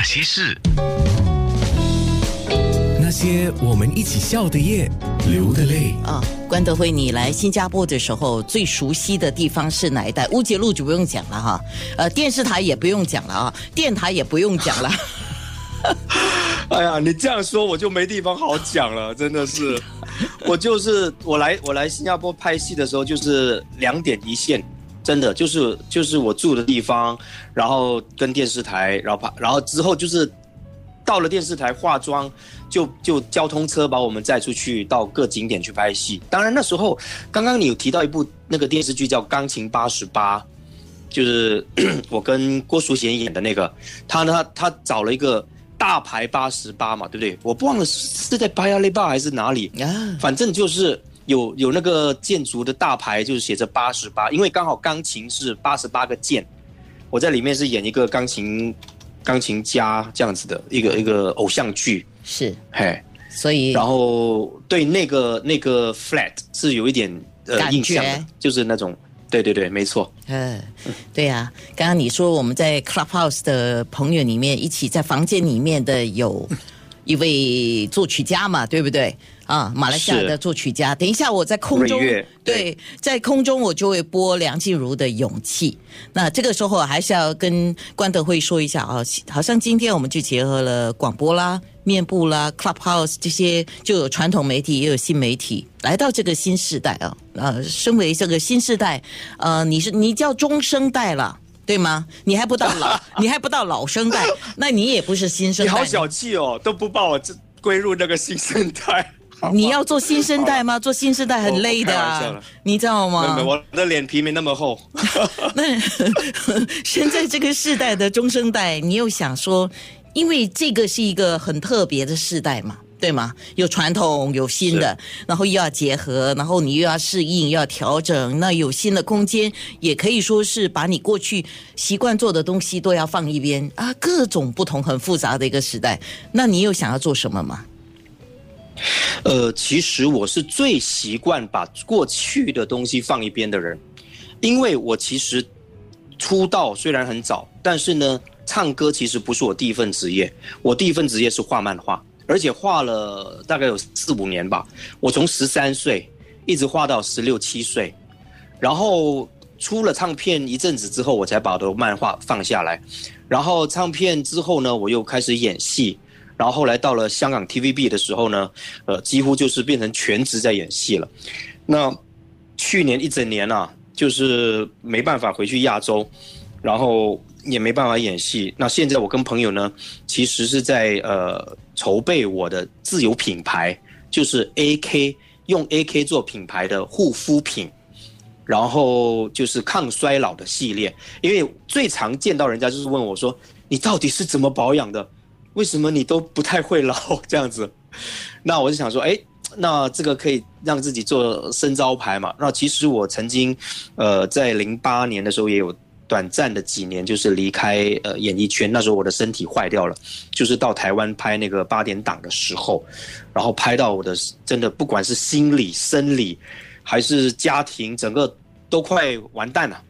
那些事，那些我们一起笑的夜，流的泪。啊，关德辉，你来新加坡的时候最熟悉的地方是哪一带？乌节路就不用讲了哈，呃，电视台也不用讲了啊，电台也不用讲了。哎呀，你这样说我就没地方好讲了，真的是。我就是我来我来新加坡拍戏的时候，就是两点一线，真的就是就是我住的地方，然后跟电视台，然后拍，然后之后就是到了电视台化妆，就就交通车把我们载出去到各景点去拍戏。当然那时候刚刚你有提到一部那个电视剧叫《钢琴八十八》，就是我跟郭淑贤演的那个，他呢他找了一个。大牌八十八嘛，对不对？我不忘了是在巴亚雷巴还是哪里啊？反正就是有有那个建筑的大牌，就是写着八十八，因为刚好钢琴是八十八个键，我在里面是演一个钢琴钢琴家这样子的一个一个偶像剧，是嘿，所以然后对那个那个 flat 是有一点呃印象的，就是那种。对对对，没错。嗯，对呀，刚刚你说我们在 Clubhouse 的朋友里面，一起在房间里面的有一位作曲家嘛，对不对？啊，马来西亚的作曲家。等一下，我在空中对，在空中我就会播梁静茹的《勇气》。那这个时候还是要跟关德辉说一下啊，好像今天我们就结合了广播啦、面部啦、Clubhouse 这些，就有传统媒体也有新媒体来到这个新时代啊。呃，身为这个新时代，呃，你是你叫中生代了，对吗？你还不到老，你还不到老生代，那你也不是新生代。你好小气哦，都不把我归入那个新生代。你要做新生代吗？做新生代很累的，你知道吗？我的脸皮没那么厚。那 现在这个世代的中生代，你又想说，因为这个是一个很特别的世代嘛，对吗？有传统，有新的，然后又要结合，然后你又要适应，又要调整。那有新的空间，也可以说是把你过去习惯做的东西都要放一边啊，各种不同、很复杂的一个时代。那你又想要做什么吗？呃，其实我是最习惯把过去的东西放一边的人，因为我其实出道虽然很早，但是呢，唱歌其实不是我第一份职业，我第一份职业是画漫画，而且画了大概有四五年吧，我从十三岁一直画到十六七岁，然后出了唱片一阵子之后，我才把我的漫画放下来，然后唱片之后呢，我又开始演戏。然后后来到了香港 TVB 的时候呢，呃，几乎就是变成全职在演戏了。那去年一整年啊，就是没办法回去亚洲，然后也没办法演戏。那现在我跟朋友呢，其实是在呃筹备我的自有品牌，就是 AK 用 AK 做品牌的护肤品，然后就是抗衰老的系列。因为最常见到人家就是问我说，你到底是怎么保养的？为什么你都不太会老这样子？那我就想说，哎，那这个可以让自己做生招牌嘛？那其实我曾经，呃，在零八年的时候也有短暂的几年，就是离开呃演艺圈。那时候我的身体坏掉了，就是到台湾拍那个八点档的时候，然后拍到我的真的不管是心理、生理还是家庭，整个都快完蛋了。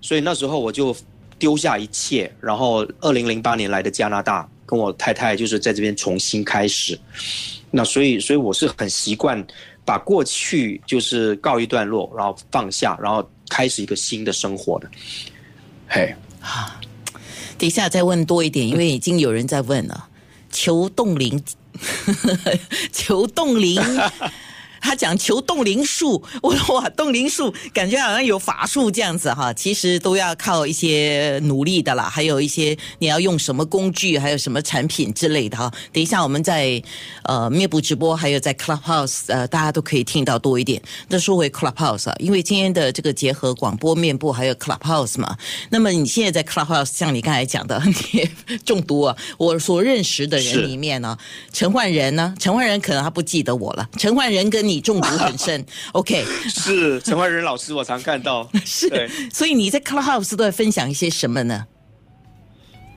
所以那时候我就丢下一切，然后二零零八年来的加拿大。跟我太太就是在这边重新开始，那所以所以我是很习惯把过去就是告一段落，然后放下，然后开始一个新的生活的。嘿，啊，底下再问多一点，因为已经有人在问了，求冻龄，求冻龄。他讲求冻龄术，我说哇，冻龄术感觉好像有法术这样子哈，其实都要靠一些努力的啦，还有一些你要用什么工具，还有什么产品之类的哈。等一下我们在呃面部直播，还有在 Clubhouse，呃，大家都可以听到多一点。那说回 Clubhouse 啊，因为今天的这个结合广播、面部还有 Clubhouse 嘛，那么你现在在 Clubhouse，像你刚才讲的，你中毒啊。我所认识的人里面呢，陈焕仁呢，陈焕仁可能他不记得我了，陈焕仁跟你中毒很深，OK？是陈怀仁老师，我常看到。是，所以你在 Clubhouse 都在分享一些什么呢？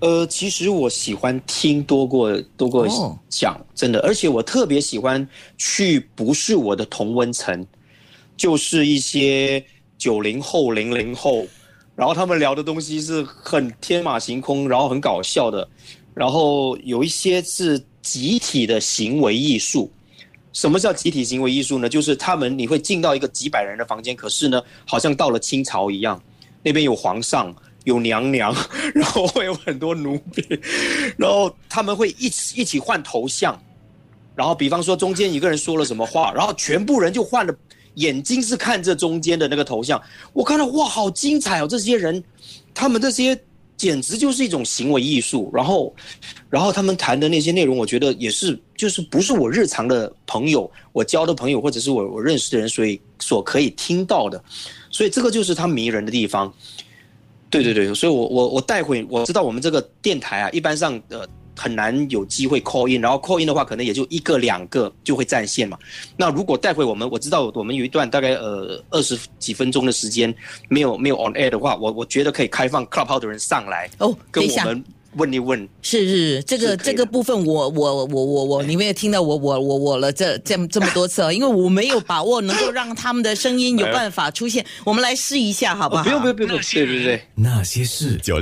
呃，其实我喜欢听多过多过讲，真的，而且我特别喜欢去不是我的同温层，就是一些九零后、零零后，然后他们聊的东西是很天马行空，然后很搞笑的，然后有一些是集体的行为艺术。什么叫集体行为艺术呢？就是他们你会进到一个几百人的房间，可是呢，好像到了清朝一样，那边有皇上，有娘娘，然后会有很多奴婢，然后他们会一起一起换头像，然后比方说中间一个人说了什么话，然后全部人就换了，眼睛是看着中间的那个头像，我看到哇，好精彩哦！这些人，他们这些。简直就是一种行为艺术，然后，然后他们谈的那些内容，我觉得也是，就是不是我日常的朋友，我交的朋友，或者是我我认识的人，所以所可以听到的，所以这个就是他迷人的地方。对对对，所以我我我带回我知道我们这个电台啊，一般上呃。很难有机会 call in，然后 call in 的话，可能也就一个两个就会占线嘛。那如果待会我们我知道我们有一段大概呃二十几分钟的时间没有没有 on air 的话，我我觉得可以开放 club house 的人上来哦，跟我们问一问。是是是，这个这个部分我我我我我，你们也听到我我我我了这这这么多次啊，因为我没有把握能够让他们的声音有办法出现。我们来试一下，好不好？不用不用不用，对对对，那些事九六。